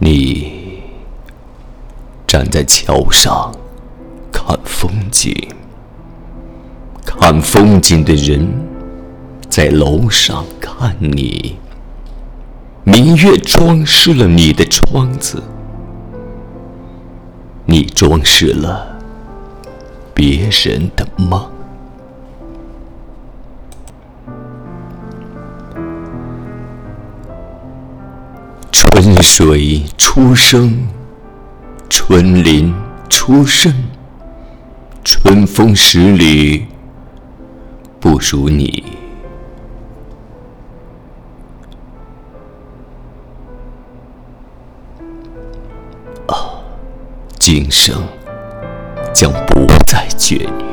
你站在桥上看风景，看风景的人在楼上看你。明月装饰了你的窗子，你装饰了别人的梦。春水初生，春林初盛，春风十里不如你。啊，今生将不再眷侣，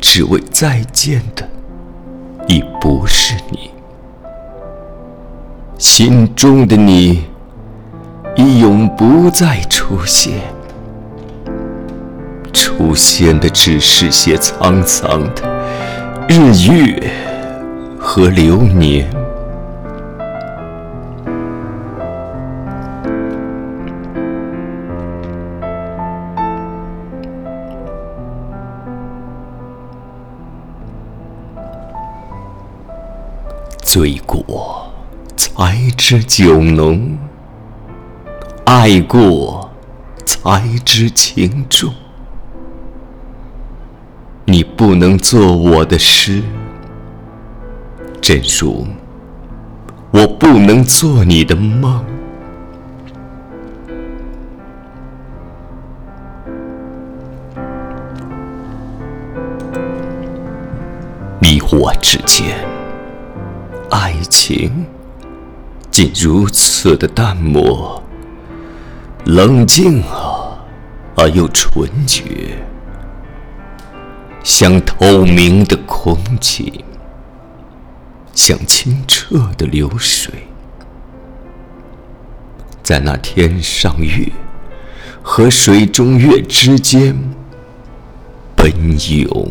只为再见的已不是你。心中的你，已永不再出现。出现的只是些沧桑的日月和流年。醉过。才知酒浓，爱过才知情重。你不能做我的诗，正如我不能做你的梦。你我之间，爱情。竟如此的淡漠、冷静啊，而又纯洁，像透明的空气，像清澈的流水，在那天上月和水中月之间奔涌。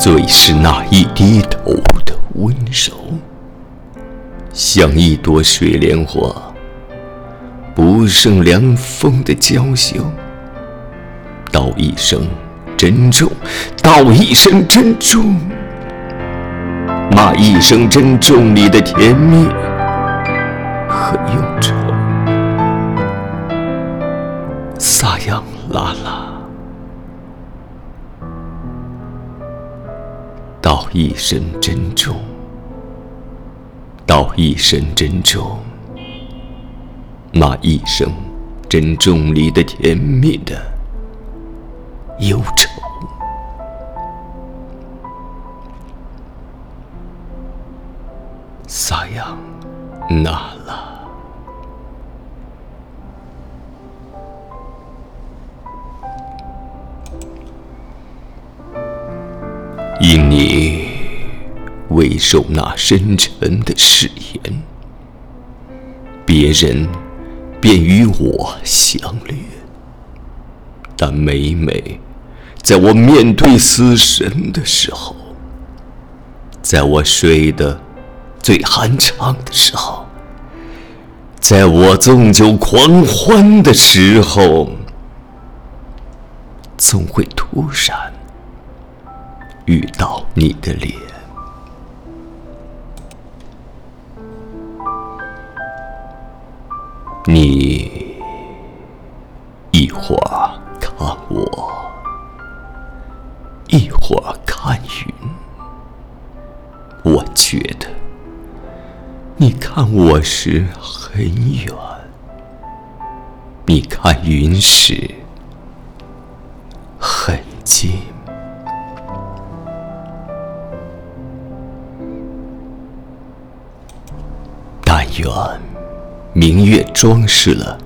最是那一低头的温柔，像一朵水莲花，不胜凉风的娇羞。道一声珍重，道一声珍重，骂一声珍重你的甜蜜和忧愁，一声珍重，道一声珍重，那一声珍重里的甜蜜的忧愁，撒扬那拉因你。未受那深沉的誓言，别人便与我相恋。但每每在我面对死神的时候，在我睡得最酣畅的时候，在我纵酒狂欢的时候，总会突然遇到你的脸。你一会儿看我，一会儿看云。我觉得你看我时很远，你看云时很近。但愿。明月装饰了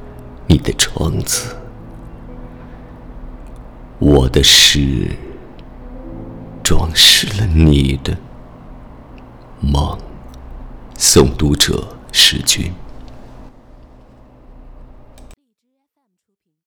你的窗子，我的诗装饰了你的梦。诵读者：诗君。